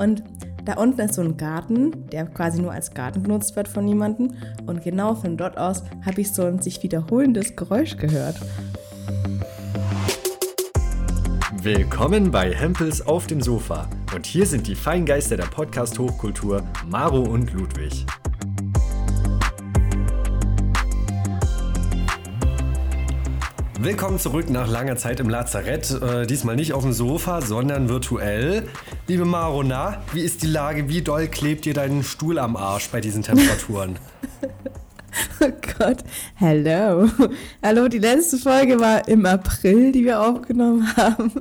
Und da unten ist so ein Garten, der quasi nur als Garten genutzt wird von niemandem. Und genau von dort aus habe ich so ein sich wiederholendes Geräusch gehört. Willkommen bei Hempels auf dem Sofa. Und hier sind die Feingeister der Podcast-Hochkultur, Maro und Ludwig. Willkommen zurück nach langer Zeit im Lazarett. Äh, diesmal nicht auf dem Sofa, sondern virtuell. Liebe Maro, na, wie ist die Lage? Wie doll klebt dir dein Stuhl am Arsch bei diesen Temperaturen? oh Gott, hello. Hallo, die letzte Folge war im April, die wir aufgenommen haben.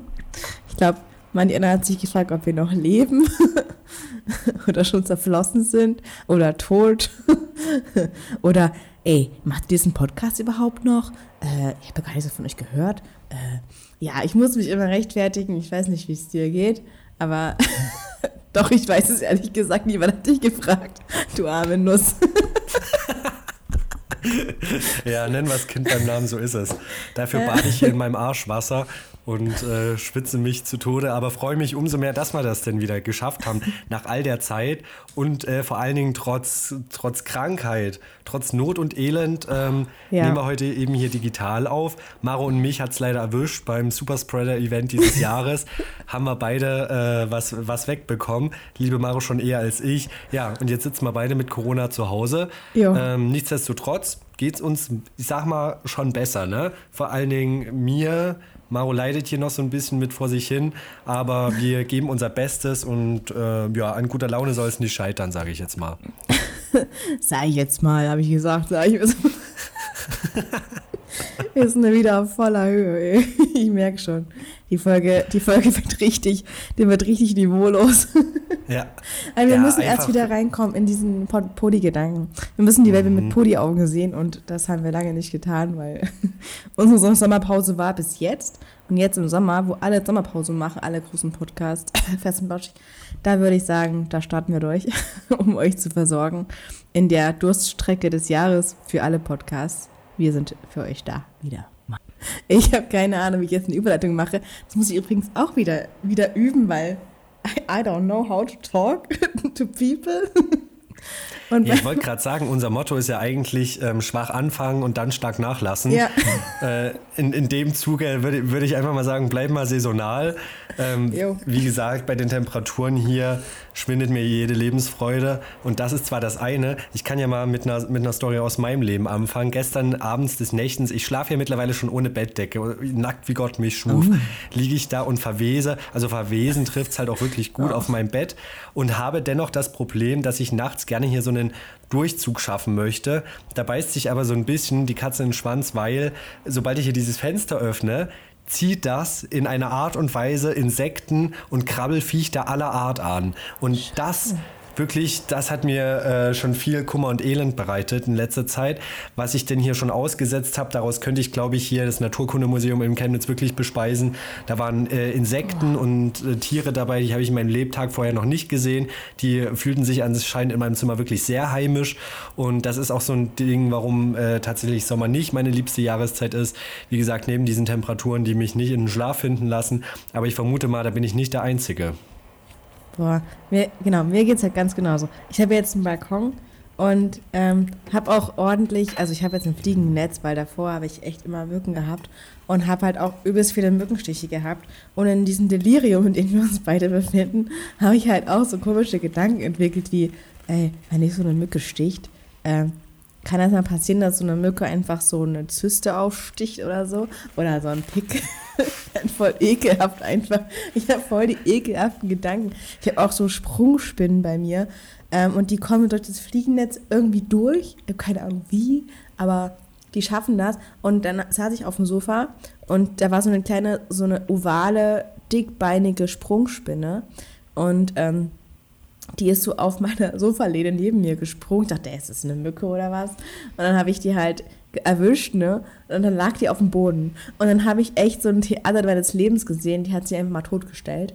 Ich glaube, manch einer hat sich gefragt, ob wir noch leben oder schon zerflossen sind oder tot oder ey, macht ihr diesen Podcast überhaupt noch? Äh, ich habe gar nichts von euch gehört. Äh, ja, ich muss mich immer rechtfertigen. Ich weiß nicht, wie es dir geht, aber doch, ich weiß es ehrlich gesagt. Niemand hat dich gefragt. Du arme Nuss. ja, nennen wir das Kind beim Namen, so ist es. Dafür bade ich hier in meinem Arschwasser und äh, schwitze mich zu Tode, aber freue mich umso mehr, dass wir das denn wieder geschafft haben nach all der Zeit und äh, vor allen Dingen trotz, trotz Krankheit, trotz Not und Elend ähm, ja. nehmen wir heute eben hier digital auf. Maro und mich hat es leider erwischt beim Superspreader-Event dieses Jahres. haben wir beide äh, was, was wegbekommen. Liebe Maro schon eher als ich. Ja, und jetzt sitzen wir beide mit Corona zu Hause. Ähm, nichtsdestotrotz geht es uns, ich sag mal, schon besser. Ne? Vor allen Dingen mir Maro leidet hier noch so ein bisschen mit vor sich hin, aber wir geben unser Bestes und äh, ja, an guter Laune soll es nicht scheitern, sage ich jetzt mal. sag ich jetzt mal, habe ich gesagt, sag ich jetzt mal. Wir sind wieder auf voller Höhe. Ich merke schon. Die Folge, die Folge wird richtig, die wird richtig niveaulos. Ja. Also wir ja, müssen erst wieder reinkommen in diesen Podi-Gedanken. Wir müssen die Welt mhm. mit Podi-Augen sehen und das haben wir lange nicht getan, weil unsere Sommerpause war bis jetzt. Und jetzt im Sommer, wo alle Sommerpause machen, alle großen Podcasts, fest und da würde ich sagen, da starten wir durch, um euch zu versorgen in der Durststrecke des Jahres für alle Podcasts. Wir sind für euch da wieder. Ich habe keine Ahnung, wie ich jetzt eine Überleitung mache. Das muss ich übrigens auch wieder, wieder üben, weil I, I don't know how to talk to people. Und ja, ich wollte gerade sagen, unser Motto ist ja eigentlich ähm, schwach anfangen und dann stark nachlassen. Ja. Äh, in, in dem Zuge würde würd ich einfach mal sagen, bleib mal saisonal. Ähm, wie gesagt, bei den Temperaturen hier schwindet mir jede Lebensfreude. Und das ist zwar das eine, ich kann ja mal mit einer, mit einer Story aus meinem Leben anfangen. Gestern abends des Nächtens, ich schlafe ja mittlerweile schon ohne Bettdecke, nackt wie Gott mich schuf, oh. liege ich da und verwese. Also verwesen trifft es halt auch wirklich gut oh. auf mein Bett und habe dennoch das Problem, dass ich nachts gerne hier so einen Durchzug schaffen möchte. Da beißt sich aber so ein bisschen die Katze in den Schwanz, weil sobald ich hier dieses Fenster öffne, zieht das in einer Art und Weise Insekten und Krabbelfiechter aller Art an. Und das wirklich, das hat mir äh, schon viel Kummer und Elend bereitet in letzter Zeit. Was ich denn hier schon ausgesetzt habe, daraus könnte ich, glaube ich, hier das Naturkundemuseum im Chemnitz wirklich bespeisen. Da waren äh, Insekten oh. und äh, Tiere dabei, die habe ich in meinem Lebtag vorher noch nicht gesehen. Die fühlten sich anscheinend in meinem Zimmer wirklich sehr heimisch. Und das ist auch so ein Ding, warum äh, tatsächlich Sommer nicht meine liebste Jahreszeit ist. Wie gesagt, neben diesen Temperaturen, die mich nicht in den Schlaf finden lassen. Aber ich vermute mal, da bin ich nicht der Einzige. Boah, mir, genau, mir geht es halt ganz genauso. Ich habe jetzt einen Balkon und ähm, habe auch ordentlich, also ich habe jetzt ein fliegenden Netz, weil davor habe ich echt immer Mücken gehabt und habe halt auch übelst viele Mückenstiche gehabt. Und in diesem Delirium, in dem wir uns beide befinden, habe ich halt auch so komische Gedanken entwickelt wie, ey, wenn ich so eine Mücke sticht, äh, kann das mal passieren, dass so eine Mücke einfach so eine Zyste aufsticht oder so? Oder so ein Pick. Voll ekelhaft einfach. Ich habe voll die ekelhaften Gedanken. Ich habe auch so Sprungspinnen bei mir. Ähm, und die kommen durch das Fliegennetz irgendwie durch. Ich habe keine Ahnung wie, aber die schaffen das. Und dann saß ich auf dem Sofa und da war so eine kleine, so eine ovale, dickbeinige Sprungspinne. Und ähm, die ist so auf meiner Sofalehne neben mir gesprungen. Ich dachte, ist das eine Mücke oder was? Und dann habe ich die halt erwischt, ne? Und dann lag die auf dem Boden. Und dann habe ich echt so ein Theater meines Lebens gesehen. Die hat sie einfach mal totgestellt.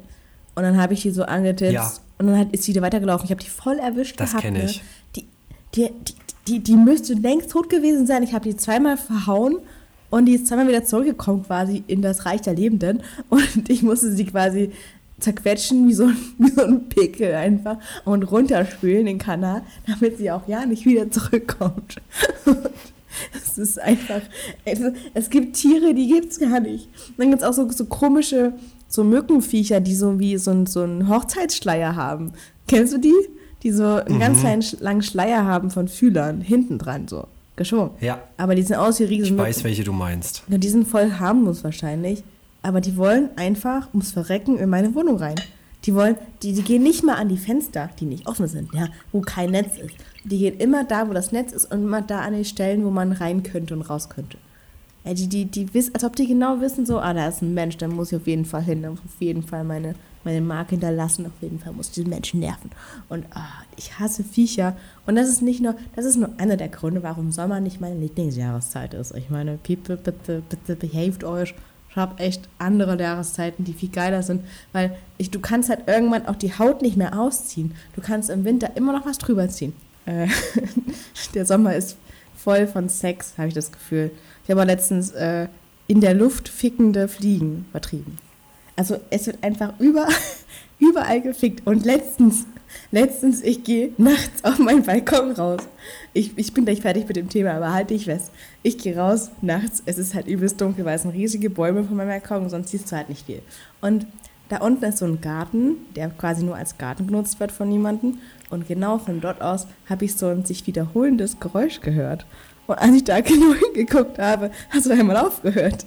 Und dann habe ich die so angetippt. Ja. Und dann ist sie wieder weitergelaufen. Ich habe die voll erwischt das gehabt. Das kenne ne? ich. Die, die, die, die, die müsste längst tot gewesen sein. Ich habe die zweimal verhauen. Und die ist zweimal wieder zurückgekommen quasi in das Reich der Lebenden. Und ich musste sie quasi zerquetschen wie so, wie so ein Pickel einfach und runterspülen den Kanal, damit sie auch ja nicht wieder zurückkommt. Es ist einfach, es, es gibt Tiere, die gibt es gar nicht. Und dann gibt es auch so, so komische, so Mückenviecher, die so wie so, ein, so einen Hochzeitsschleier haben. Kennst du die? Die so einen mhm. ganz kleinen, langen Schleier haben von Fühlern, hinten dran so. Geschwungen. Ja. Aber die sind aus wie riesen Ich weiß, welche du meinst. Ja, die sind voll harmlos wahrscheinlich. Aber die wollen einfach ums Verrecken in meine Wohnung rein. Die wollen, die, die gehen nicht mal an die Fenster, die nicht offen sind, ja, wo kein Netz ist. Die gehen immer da, wo das Netz ist und immer da an die Stellen, wo man rein könnte und raus könnte. Ja, die, die, die wissen, als ob die genau wissen, so, ah, da ist ein Mensch, dann muss ich auf jeden Fall hin, dann muss ich auf jeden Fall meine, meine Marke hinterlassen, auf jeden Fall muss ich diesen Menschen nerven. Und ah, ich hasse Viecher. Und das ist nicht nur, das ist nur einer der Gründe, warum Sommer nicht meine Lieblingsjahreszeit ist. Ich meine, People, bitte, bitte behaved euch ich habe echt andere Jahreszeiten, die viel geiler sind, weil ich, du kannst halt irgendwann auch die Haut nicht mehr ausziehen. Du kannst im Winter immer noch was drüber ziehen. Äh, der Sommer ist voll von Sex, habe ich das Gefühl. Ich habe letztens äh, in der Luft fickende Fliegen vertrieben. Also es wird einfach überall, überall gefickt. Und letztens Letztens, ich gehe nachts auf meinen Balkon raus. Ich, ich bin gleich fertig mit dem Thema, aber halte ich fest. Ich gehe raus nachts, es ist halt übelst dunkel, weil es sind riesige Bäume von meinem Balkon, sonst siehst du halt nicht viel. Und da unten ist so ein Garten, der quasi nur als Garten benutzt wird von niemandem. Und genau von dort aus habe ich so ein sich wiederholendes Geräusch gehört. Und als ich da genau hingeguckt habe, hast du da einmal aufgehört.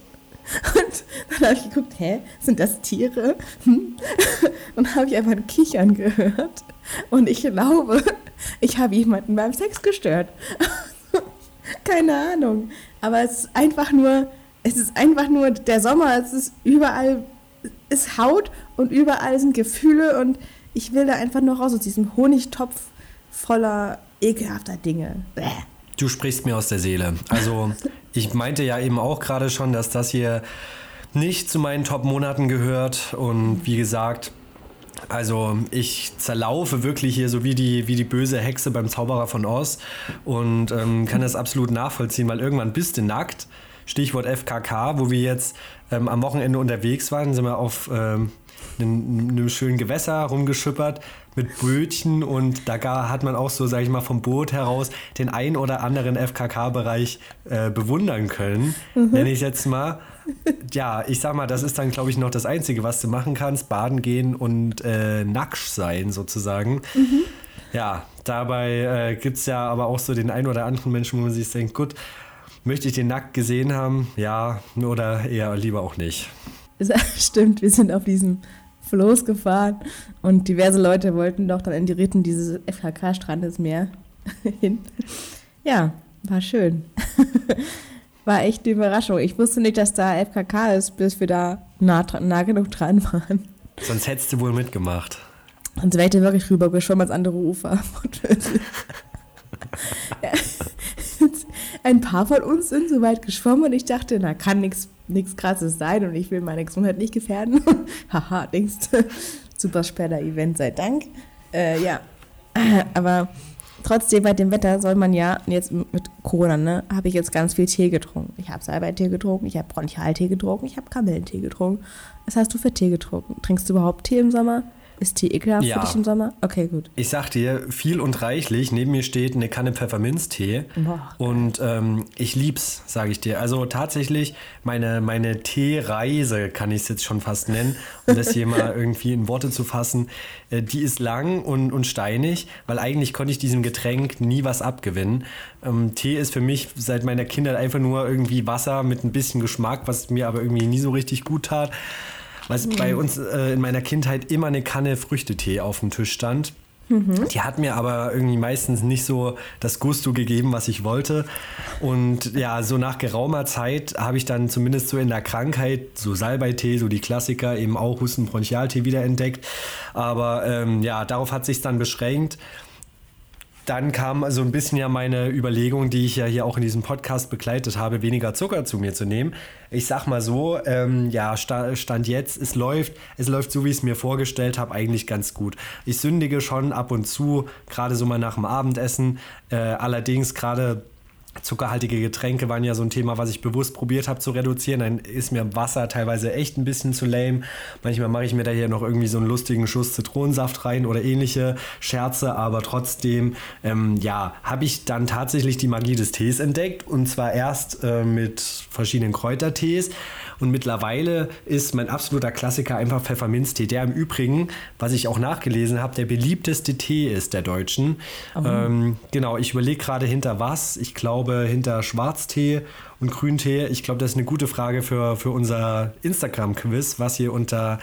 Und dann habe ich geguckt, hä, sind das Tiere? Hm? Und habe ich einfach ein Kichern gehört. Und ich glaube, ich habe jemanden beim Sex gestört. Keine Ahnung. Aber es ist einfach nur, es ist einfach nur der Sommer, es ist überall, ist Haut und überall sind Gefühle und ich will da einfach nur raus aus diesem Honigtopf voller ekelhafter Dinge. Bäh. Du sprichst mir aus der Seele. Also ich meinte ja eben auch gerade schon, dass das hier nicht zu meinen Top-Monaten gehört. Und wie gesagt, also ich zerlaufe wirklich hier so wie die, wie die böse Hexe beim Zauberer von Oz und ähm, kann das absolut nachvollziehen, weil irgendwann bist du nackt. Stichwort FKK, wo wir jetzt ähm, am Wochenende unterwegs waren, sind wir auf ähm, einem, einem schönen Gewässer rumgeschippert mit Brötchen und da hat man auch so, sag ich mal, vom Boot heraus den ein oder anderen FKK-Bereich äh, bewundern können, mhm. nenne ich jetzt mal. Ja, ich sag mal, das ist dann, glaube ich, noch das Einzige, was du machen kannst: baden gehen und äh, nacksch sein, sozusagen. Mhm. Ja, dabei äh, gibt es ja aber auch so den ein oder anderen Menschen, wo man sich denkt: gut, möchte ich den nackt gesehen haben? Ja, oder eher lieber auch nicht. Stimmt, wir sind auf diesem Floß gefahren und diverse Leute wollten doch dann in die Ritten dieses FKK-Strandesmeer hin. Ja, war schön. war echt eine Überraschung. Ich wusste nicht, dass da FKK ist, bis wir da nah, nah genug dran waren. Sonst hättest du wohl mitgemacht. Sonst wäre ich da wirklich rüber geschwommen als andere Ufer. Ein paar von uns sind so weit geschwommen und ich dachte, na, kann nichts nichts Krasses sein und ich will meine Gesundheit nicht gefährden. Haha, denkst du, super später Event, sei Dank. Äh, ja, aber trotzdem bei dem Wetter soll man ja, jetzt mit Corona, ne, habe ich jetzt ganz viel Tee getrunken. Ich habe Salbeitee getrunken, ich habe Bronchialtee getrunken, ich habe Kamillentee getrunken. Was hast du für Tee getrunken? Trinkst du überhaupt Tee im Sommer? Ist Tee ekelhaft ja. für dich im Sommer? Okay, gut. Ich sag dir, viel und reichlich. Neben mir steht eine Kanne Pfefferminztee. Boah, und ähm, ich lieb's, sage ich dir. Also tatsächlich, meine, meine Teereise, kann ich es jetzt schon fast nennen, um das hier mal irgendwie in Worte zu fassen, äh, die ist lang und, und steinig, weil eigentlich konnte ich diesem Getränk nie was abgewinnen. Ähm, Tee ist für mich seit meiner Kindheit einfach nur irgendwie Wasser mit ein bisschen Geschmack, was mir aber irgendwie nie so richtig gut tat weil mhm. bei uns äh, in meiner Kindheit immer eine Kanne Früchtetee auf dem Tisch stand. Mhm. Die hat mir aber irgendwie meistens nicht so das Gusto gegeben, was ich wollte. Und ja, so nach geraumer Zeit habe ich dann zumindest so in der Krankheit so Salbeitee, so die Klassiker, eben auch Hustenbronchialtee wiederentdeckt. Aber ähm, ja, darauf hat sich dann beschränkt dann kam so ein bisschen ja meine Überlegung, die ich ja hier auch in diesem Podcast begleitet habe, weniger Zucker zu mir zu nehmen. Ich sag mal so, ähm, ja, Stand jetzt, es läuft, es läuft so, wie ich es mir vorgestellt habe, eigentlich ganz gut. Ich sündige schon ab und zu, gerade so mal nach dem Abendessen. Äh, allerdings gerade Zuckerhaltige Getränke waren ja so ein Thema, was ich bewusst probiert habe zu reduzieren. Dann ist mir Wasser teilweise echt ein bisschen zu lame. Manchmal mache ich mir da hier noch irgendwie so einen lustigen Schuss Zitronensaft rein oder ähnliche Scherze, aber trotzdem, ähm, ja, habe ich dann tatsächlich die Magie des Tees entdeckt und zwar erst äh, mit verschiedenen Kräutertees. Und mittlerweile ist mein absoluter Klassiker einfach Pfefferminztee, der im Übrigen, was ich auch nachgelesen habe, der beliebteste Tee ist der Deutschen. Ähm, genau, ich überlege gerade hinter was. Ich glaube hinter Schwarztee und Grüntee? Ich glaube, das ist eine gute Frage für, für unser Instagram-Quiz, was ihr unter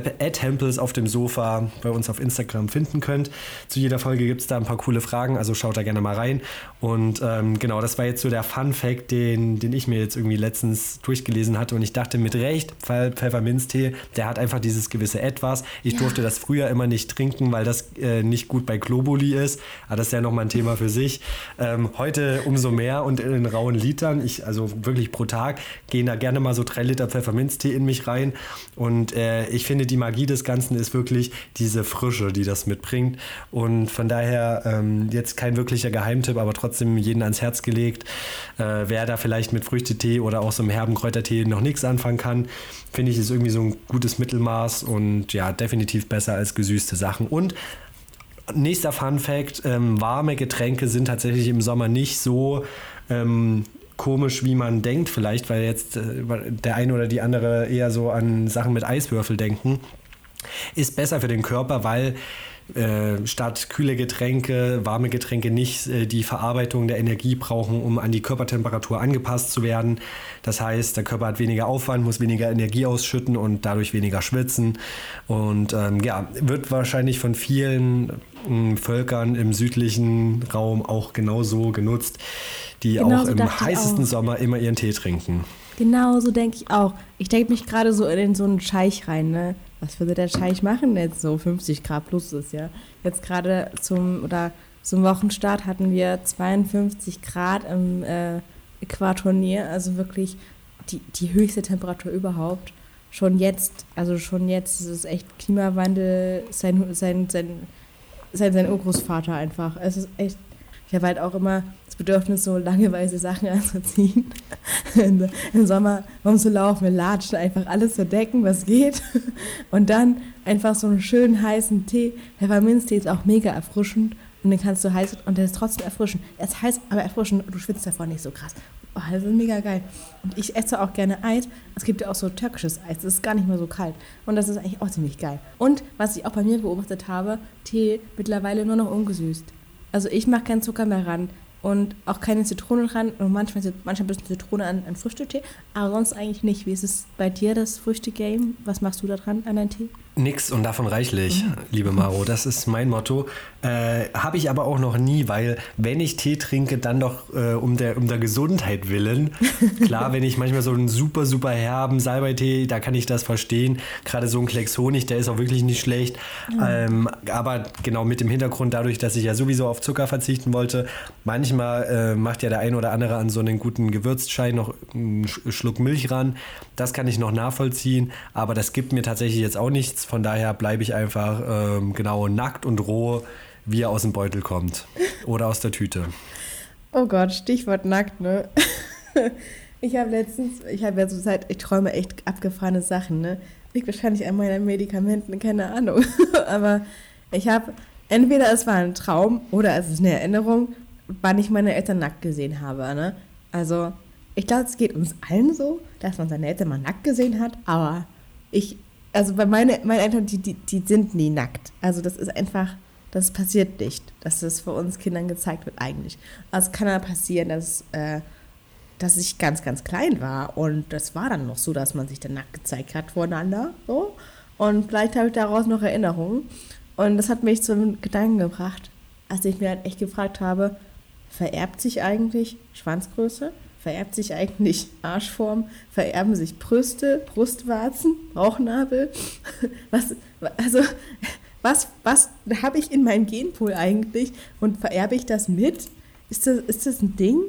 Temples auf dem Sofa bei uns auf Instagram finden könnt. Zu jeder Folge gibt es da ein paar coole Fragen, also schaut da gerne mal rein. Und ähm, genau, das war jetzt so der Fun-Fact, den, den ich mir jetzt irgendwie letztens durchgelesen hatte. Und ich dachte mit Recht, weil Pfefferminztee, der hat einfach dieses gewisse Etwas. Ich ja. durfte das früher immer nicht trinken, weil das äh, nicht gut bei Globuli ist. Aber das ist ja nochmal ein Thema für sich. Ähm, heute umso mehr und in rauen Litern. Ich, also also wirklich pro Tag, gehen da gerne mal so drei Liter Pfefferminztee in mich rein. Und äh, ich finde, die Magie des Ganzen ist wirklich diese Frische, die das mitbringt. Und von daher ähm, jetzt kein wirklicher Geheimtipp, aber trotzdem jeden ans Herz gelegt. Äh, wer da vielleicht mit Früchtetee oder auch so einem herben Kräutertee noch nichts anfangen kann, finde ich, ist irgendwie so ein gutes Mittelmaß und ja, definitiv besser als gesüßte Sachen. Und Nächster Fun Fact: ähm, Warme Getränke sind tatsächlich im Sommer nicht so ähm, komisch, wie man denkt, vielleicht, weil jetzt äh, der eine oder die andere eher so an Sachen mit Eiswürfel denken, ist besser für den Körper, weil äh, statt kühle Getränke, warme Getränke nicht äh, die Verarbeitung der Energie brauchen, um an die Körpertemperatur angepasst zu werden. Das heißt, der Körper hat weniger Aufwand, muss weniger Energie ausschütten und dadurch weniger schwitzen. Und ähm, ja, wird wahrscheinlich von vielen äh, Völkern im südlichen Raum auch genauso genutzt die genau auch so im heißesten Sommer immer ihren Tee trinken. Genau, so denke ich auch. Ich denke mich gerade so in so einen Scheich rein, ne? Was würde der Scheich machen jetzt so? 50 Grad plus ist ja. Jetzt gerade zum, oder zum Wochenstart hatten wir 52 Grad im äh, Äquatornier, also wirklich die, die höchste Temperatur überhaupt. Schon jetzt, also schon jetzt ist es echt Klimawandel, sein, sein, sein, sein, sein Urgroßvater einfach. Es ist echt, ich habe halt auch immer das Bedürfnis, so lange weiße Sachen anzuziehen. Im Sommer rumzulaufen, mit Latschen, einfach alles zu decken, was geht. Und dann einfach so einen schönen heißen Tee. Pfefferminztee ist auch mega erfrischend. Und den kannst du heiß und der ist trotzdem erfrischend. Er ist heiß, aber erfrischend und du schwitzt davon nicht so krass. Oh, das ist mega geil. Und ich esse auch gerne Eis. Es gibt ja auch so türkisches Eis. Das ist gar nicht mehr so kalt. Und das ist eigentlich auch ziemlich geil. Und was ich auch bei mir beobachtet habe, Tee mittlerweile nur noch ungesüßt. Also ich mache keinen Zucker mehr ran und auch keine Zitrone ran und manchmal, manchmal ein bisschen Zitrone an, an Früchtetee, aber sonst eigentlich nicht. Wie ist es bei dir, das Früchte-Game? Was machst du da dran an deinen Tee? Nix und davon reichlich, mhm. liebe Maro. Das ist mein Motto. Äh, Habe ich aber auch noch nie, weil wenn ich Tee trinke, dann doch äh, um, der, um der Gesundheit willen. Klar, wenn ich manchmal so einen super, super herben Salbeitee, da kann ich das verstehen. Gerade so ein Klecks Honig, der ist auch wirklich nicht schlecht. Mhm. Ähm, aber genau mit dem Hintergrund, dadurch, dass ich ja sowieso auf Zucker verzichten wollte, manchmal äh, macht ja der ein oder andere an so einen guten Gewürzschein noch einen Schluck Milch ran. Das kann ich noch nachvollziehen, aber das gibt mir tatsächlich jetzt auch nichts von daher bleibe ich einfach ähm, genau nackt und roh, wie er aus dem Beutel kommt. Oder aus der Tüte. Oh Gott, Stichwort nackt, ne? Ich habe letztens, ich habe ja so Zeit, ich träume echt abgefahrene Sachen, ne? Liegt wahrscheinlich an meinen Medikamenten, keine Ahnung. Aber ich habe, entweder es war ein Traum oder es ist eine Erinnerung, wann ich meine Eltern nackt gesehen habe, ne? Also, ich glaube, es geht uns allen so, dass man seine Eltern mal nackt gesehen hat, aber ich also bei meine, meine Eltern, die, die, die sind nie nackt. Also das ist einfach, das passiert nicht, dass das für uns Kindern gezeigt wird eigentlich. Also es kann ja passieren, dass, äh, dass ich ganz, ganz klein war und das war dann noch so, dass man sich dann nackt gezeigt hat voneinander. So. Und vielleicht habe ich daraus noch Erinnerungen. Und das hat mich zum Gedanken gebracht, als ich mir halt echt gefragt habe, vererbt sich eigentlich Schwanzgröße? Vererbt sich eigentlich Arschform, vererben sich Brüste, Brustwarzen, Bauchnabel. Was, also, was, was habe ich in meinem Genpool eigentlich und vererbe ich das mit? Ist das, ist das ein Ding?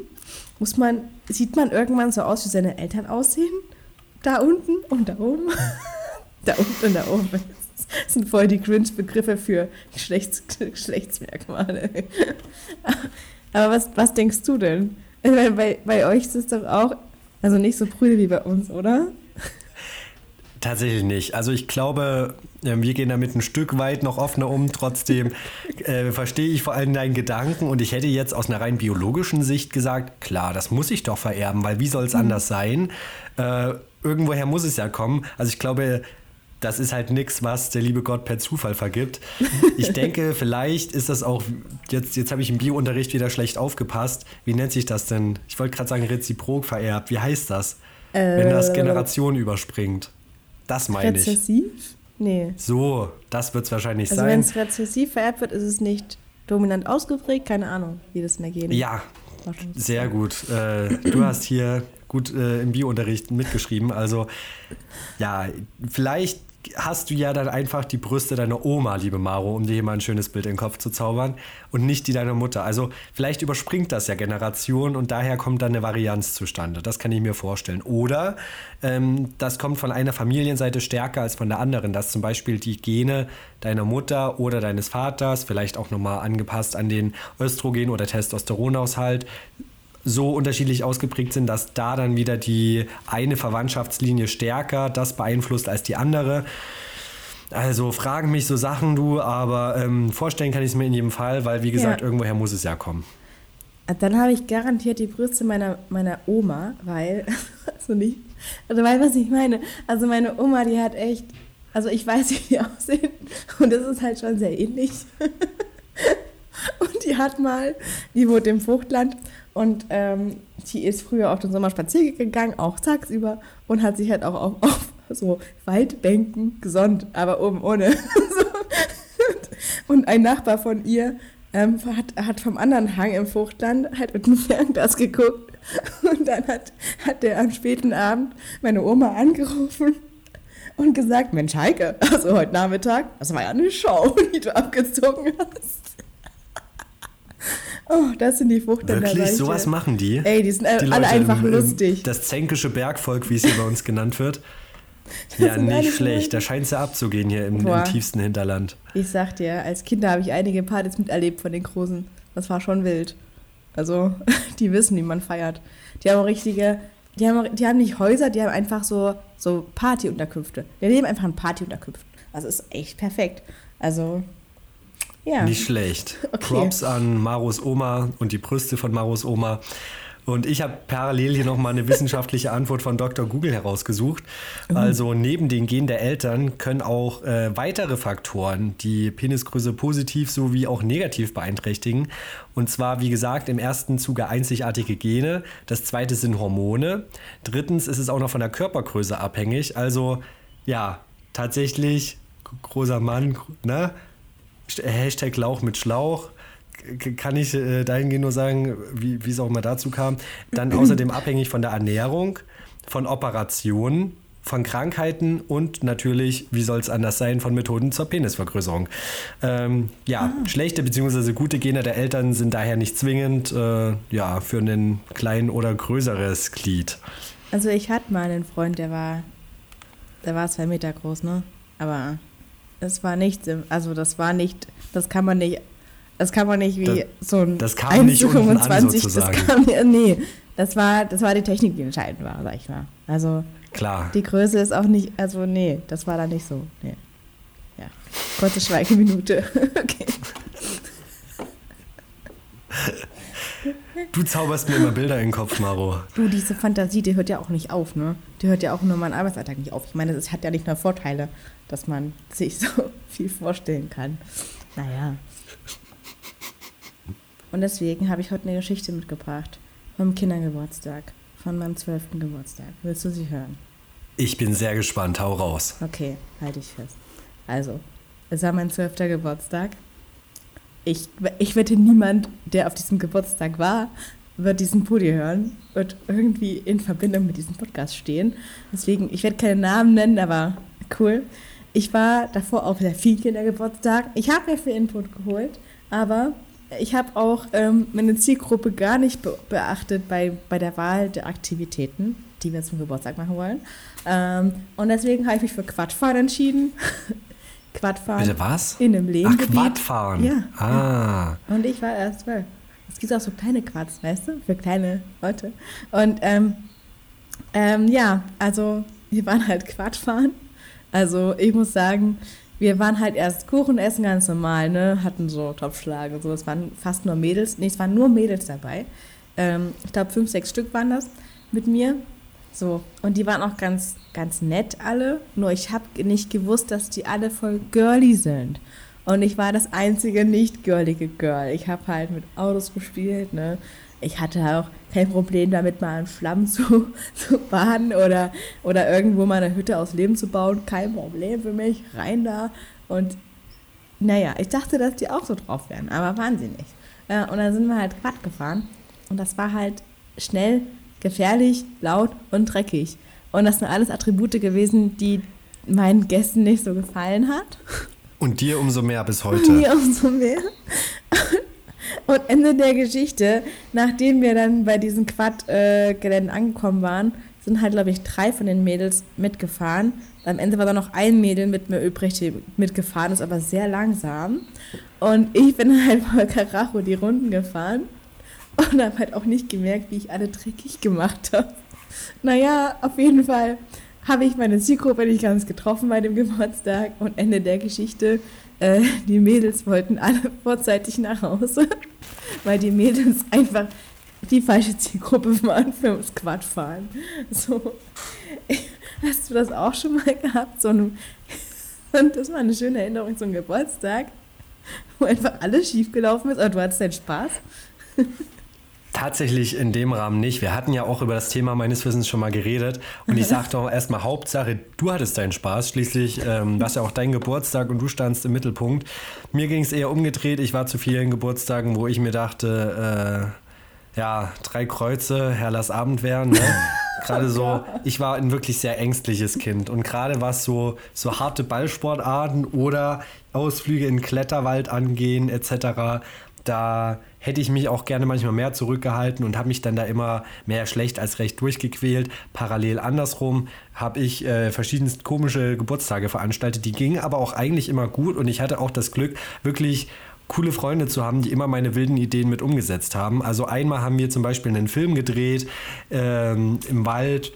Muss man, sieht man irgendwann so aus, wie seine Eltern aussehen? Da unten und da oben? da unten und da oben. Das sind voll die Cringe-Begriffe für Geschlechts Geschlechtsmerkmale. Aber was, was denkst du denn? Bei, bei, bei euch ist es doch auch, also nicht so prüde wie bei uns, oder? Tatsächlich nicht. Also ich glaube, ähm, wir gehen damit ein Stück weit noch offener um. Trotzdem äh, verstehe ich vor allem deinen Gedanken und ich hätte jetzt aus einer rein biologischen Sicht gesagt, klar, das muss ich doch vererben, weil wie soll es mhm. anders sein? Äh, irgendwoher muss es ja kommen. Also ich glaube, das ist halt nichts, was der liebe Gott per Zufall vergibt. Ich denke, vielleicht ist das auch, jetzt, jetzt habe ich im Biounterricht wieder schlecht aufgepasst. Wie nennt sich das denn? Ich wollte gerade sagen, reziprok vererbt. Wie heißt das? Äh, wenn das Generationen überspringt. Das meine ich. Rezessiv? Nee. So, das wird es wahrscheinlich also sein. Wenn es rezessiv vererbt wird, ist es nicht dominant ausgeprägt. Keine Ahnung, wie das in der Gene Ja, sehr gut. Äh, du hast hier gut äh, im Biounterricht mitgeschrieben. Also ja, vielleicht hast du ja dann einfach die Brüste deiner Oma, liebe Maro, um dir hier mal ein schönes Bild in den Kopf zu zaubern und nicht die deiner Mutter. Also vielleicht überspringt das ja Generationen und daher kommt dann eine Varianz zustande. Das kann ich mir vorstellen. Oder ähm, das kommt von einer Familienseite stärker als von der anderen, dass zum Beispiel die Gene deiner Mutter oder deines Vaters, vielleicht auch nochmal angepasst an den Östrogen- oder Testosteronaushalt, so unterschiedlich ausgeprägt sind, dass da dann wieder die eine Verwandtschaftslinie stärker das beeinflusst als die andere. Also fragen mich so Sachen, du, aber ähm, vorstellen kann ich es mir in jedem Fall, weil wie gesagt, ja. irgendwoher muss es ja kommen. Dann habe ich garantiert die Brüste meiner, meiner Oma, weil, also nicht, also weißt was ich meine? Also meine Oma, die hat echt, also ich weiß, wie die aussehen und das ist halt schon sehr ähnlich. Und die hat mal, die wohnt im Fruchtland und ähm, die ist früher auf den Sommer spazieren gegangen, auch tagsüber, und hat sich halt auch auf, auf so Waldbänken gesonnt, aber oben ohne. und ein Nachbar von ihr ähm, hat, hat vom anderen Hang im Fruchtland halt mit dem Fernglas geguckt. Und dann hat, hat der am späten Abend meine Oma angerufen und gesagt, Mensch Heike, also heute Nachmittag, das war ja eine Show, die du abgezogen hast. Oh, das sind die Fruchtländer. Wirklich, sowas machen die? Ey, die sind die alle einfach im, lustig. Das zänkische Bergvolk, wie es hier bei uns genannt wird. ja, nicht schlecht. Da scheint es ja abzugehen hier im, im, tiefsten Hinterland. Ich sag dir, als Kinder habe ich einige Partys miterlebt von den Großen. Das war schon wild. Also, die wissen, wie man feiert. Die haben auch richtige, die haben, die haben nicht Häuser, die haben einfach so, so Partyunterkünfte. Die leben einfach in Partyunterkünften. Das ist echt perfekt. Also, ja. Nicht schlecht. Okay. Props an Maros Oma und die Brüste von Maros Oma. Und ich habe parallel hier nochmal eine wissenschaftliche Antwort von Dr. Google herausgesucht. Mhm. Also neben den Gen der Eltern können auch äh, weitere Faktoren die Penisgröße positiv sowie auch negativ beeinträchtigen. Und zwar, wie gesagt, im ersten Zuge einzigartige Gene. Das zweite sind Hormone. Drittens ist es auch noch von der Körpergröße abhängig. Also ja, tatsächlich großer Mann, ne? Hashtag Lauch mit Schlauch kann ich äh, dahingehend nur sagen, wie, wie es auch immer dazu kam. Dann außerdem abhängig von der Ernährung, von Operationen, von Krankheiten und natürlich, wie soll es anders sein, von Methoden zur Penisvergrößerung. Ähm, ja, ah. schlechte bzw. gute Gene der Eltern sind daher nicht zwingend äh, ja, für ein klein oder größeres Glied. Also ich hatte mal einen Freund, der war, der war zwei Meter groß, ne? Aber es war nicht, also das war nicht, das kann man nicht, das kann man nicht wie das, so ein das kam 1 nicht zu 25, das kam, nee, das war, das war die Technik, die entscheidend war, sag ich mal. Also Klar. die Größe ist auch nicht, also nee, das war da nicht so, nee. Ja, kurze Schweigeminute, okay. Du zauberst mir immer Bilder in den Kopf, Maro. Du, diese Fantasie, die hört ja auch nicht auf, ne? Die hört ja auch nur meinen Arbeitsalltag nicht auf. Ich meine, das hat ja nicht nur Vorteile dass man sich so viel vorstellen kann. Naja. Und deswegen habe ich heute eine Geschichte mitgebracht. Vom Kindergeburtstag. Von meinem zwölften Geburtstag. Willst du sie hören? Ich bin sehr gespannt. Hau raus. Okay, halte ich fest. Also, es war mein zwölfter Geburtstag. Ich, ich wette, niemand, der auf diesem Geburtstag war, wird diesen Pudi hören, wird irgendwie in Verbindung mit diesem Podcast stehen. Deswegen, ich werde keine Namen nennen, aber cool. Ich war davor auf sehr viel Kindergeburtstag. Ich habe mir viel Input geholt, aber ich habe auch ähm, meine Zielgruppe gar nicht be beachtet bei, bei der Wahl der Aktivitäten, die wir zum Geburtstag machen wollen. Ähm, und deswegen habe ich mich für Quadfahren entschieden. Quadfahren. Bitte was? In einem Lehmgebiet. Ach, Quadfahren. Ja. Ah. Ja. Und ich war erst zwölf. es gibt auch so kleine Quads, weißt du, für kleine Leute. Und ähm, ähm, ja, also wir waren halt Quadfahren. Also ich muss sagen, wir waren halt erst Kuchen essen, ganz normal, ne? Hatten so Topfschlag und so. Es waren fast nur Mädels. Nee, es waren nur Mädels dabei. Ähm, ich glaube, fünf, sechs Stück waren das mit mir. So. Und die waren auch ganz, ganz nett alle. Nur ich habe nicht gewusst, dass die alle voll girly sind. Und ich war das einzige nicht girlige Girl. Ich habe halt mit Autos gespielt, ne? Ich hatte auch kein Problem damit, mal in Schlamm zu, zu baden oder, oder irgendwo mal eine Hütte aus Leben zu bauen. Kein Problem für mich. Rein da. Und naja, ich dachte, dass die auch so drauf wären, aber waren sie nicht. Äh, und dann sind wir halt Quad gefahren. Und das war halt schnell, gefährlich, laut und dreckig. Und das sind alles Attribute gewesen, die meinen Gästen nicht so gefallen hat. Und dir umso mehr bis heute. Mir umso mehr. Und Ende der Geschichte, nachdem wir dann bei diesen Quad-Geländen angekommen waren, sind halt, glaube ich, drei von den Mädels mitgefahren. Am Ende war da noch ein Mädel mit mir übrig, die mitgefahren ist, aber sehr langsam. Und ich bin halt voll Karacho die Runden gefahren und habe halt auch nicht gemerkt, wie ich alle dreckig gemacht habe. Naja, auf jeden Fall habe ich meine Zielgruppe nicht ganz getroffen bei dem Geburtstag und Ende der Geschichte, äh, die Mädels wollten alle vorzeitig nach Hause, weil die Mädels einfach die falsche Zielgruppe waren für das Quadfahren. So, hast du das auch schon mal gehabt? So ein, und das war eine schöne Erinnerung zum Geburtstag, wo einfach alles schiefgelaufen ist, aber du hattest deinen Spaß. Tatsächlich in dem Rahmen nicht. Wir hatten ja auch über das Thema meines Wissens schon mal geredet. Und ich sagte auch erstmal Hauptsache, du hattest deinen Spaß. Schließlich ähm, war es ja auch dein Geburtstag und du standst im Mittelpunkt. Mir ging es eher umgedreht. Ich war zu vielen Geburtstagen, wo ich mir dachte, äh, ja, drei Kreuze, Herr lass Abend werden. Ne? Gerade so, ich war ein wirklich sehr ängstliches Kind. Und gerade was so, so harte Ballsportarten oder Ausflüge in Kletterwald angehen, etc., da hätte ich mich auch gerne manchmal mehr zurückgehalten und habe mich dann da immer mehr schlecht als recht durchgequält. Parallel andersrum habe ich äh, verschiedenst komische Geburtstage veranstaltet. Die gingen aber auch eigentlich immer gut und ich hatte auch das Glück, wirklich coole Freunde zu haben, die immer meine wilden Ideen mit umgesetzt haben. Also einmal haben wir zum Beispiel einen Film gedreht ähm, im Wald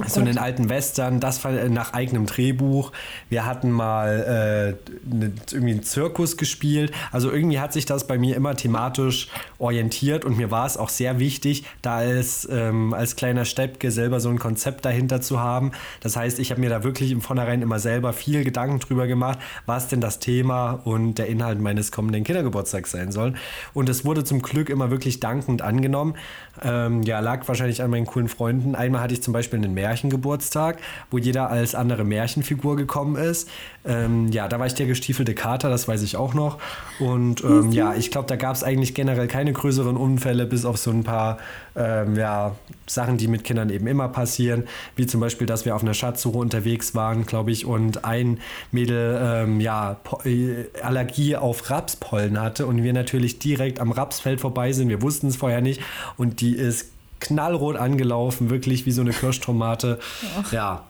Oh so einen alten Western, das nach eigenem Drehbuch. Wir hatten mal äh, ne, irgendwie einen Zirkus gespielt. Also irgendwie hat sich das bei mir immer thematisch orientiert und mir war es auch sehr wichtig, da als, ähm, als kleiner Steppke selber so ein Konzept dahinter zu haben. Das heißt, ich habe mir da wirklich im Vornherein immer selber viel Gedanken drüber gemacht, was denn das Thema und der Inhalt meines kommenden Kindergeburtstags sein soll. Und es wurde zum Glück immer wirklich dankend angenommen. Ähm, ja, lag wahrscheinlich an meinen coolen Freunden. Einmal hatte ich zum Beispiel einen Märchengeburtstag, wo jeder als andere Märchenfigur gekommen ist. Ähm, ja, da war ich der gestiefelte Kater, das weiß ich auch noch. Und ähm, ja, ich glaube, da gab es eigentlich generell keine größeren Unfälle, bis auf so ein paar ähm, ja, Sachen, die mit Kindern eben immer passieren. Wie zum Beispiel, dass wir auf einer Schatzsuche unterwegs waren, glaube ich, und ein Mädel ähm, ja, äh, Allergie auf Rapspollen hatte und wir natürlich direkt am Rapsfeld vorbei sind. Wir wussten es vorher nicht und die ist knallrot angelaufen, wirklich wie so eine Kirschtomate. Ach. Ja,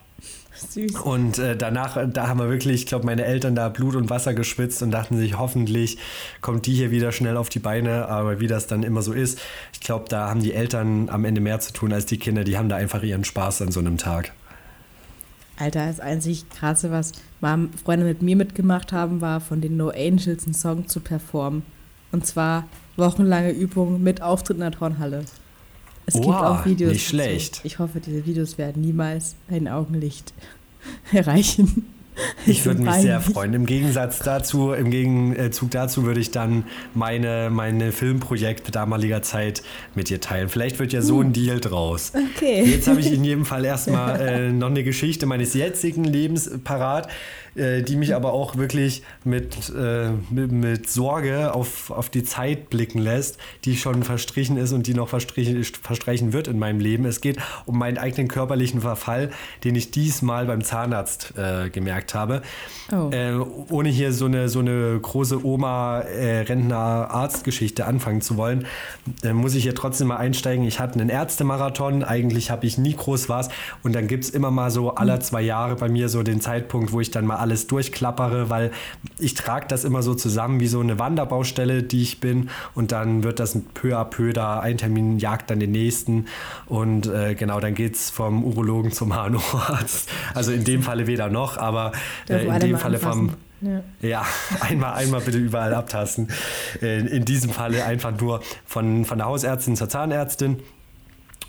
Süß. Und äh, danach, da haben wir wirklich, ich glaube, meine Eltern da Blut und Wasser geschwitzt und dachten sich, hoffentlich kommt die hier wieder schnell auf die Beine. Aber wie das dann immer so ist, ich glaube, da haben die Eltern am Ende mehr zu tun als die Kinder. Die haben da einfach ihren Spaß an so einem Tag. Alter, das einzig krasse, was Freunde mit mir mitgemacht haben, war von den No Angels einen Song zu performen. Und zwar wochenlange Übung mit Auftritt in der Turnhalle. Es wow, gibt auch Videos. Nicht schlecht. Dazu. Ich hoffe, diese Videos werden niemals ein Augenlicht erreichen. Ich würde mich sehr freuen. Im Gegensatz dazu, im Gegenzug dazu würde ich dann meine, meine Filmprojekte damaliger Zeit mit dir teilen. Vielleicht wird ja so ein Deal draus. Okay. Jetzt habe ich in jedem Fall erstmal äh, noch eine Geschichte meines jetzigen Lebens parat. Äh, die mich aber auch wirklich mit, äh, mit, mit, Sorge auf, auf die Zeit blicken lässt, die schon verstrichen ist und die noch verstrichen, verstreichen wird in meinem Leben. Es geht um meinen eigenen körperlichen Verfall, den ich diesmal beim Zahnarzt äh, gemerkt habe. Oh. Äh, ohne hier so eine, so eine große Oma-Rentner-Arztgeschichte äh, anfangen zu wollen, muss ich hier trotzdem mal einsteigen. Ich hatte einen Ärztemarathon, eigentlich habe ich nie groß was und dann gibt es immer mal so aller hm. zwei Jahre bei mir so den Zeitpunkt, wo ich dann mal alles durchklappere, weil ich trage das immer so zusammen wie so eine Wanderbaustelle, die ich bin und dann wird das peu à peu da, ein Termin jagt dann den nächsten und äh, genau, dann geht es vom Urologen zum HNO-Arzt. Also in dem Falle weder noch, aber äh, in dem Falle vom ja. ja, einmal, einmal bitte überall abtasten. In, in diesem Falle einfach nur von, von der Hausärztin zur Zahnärztin.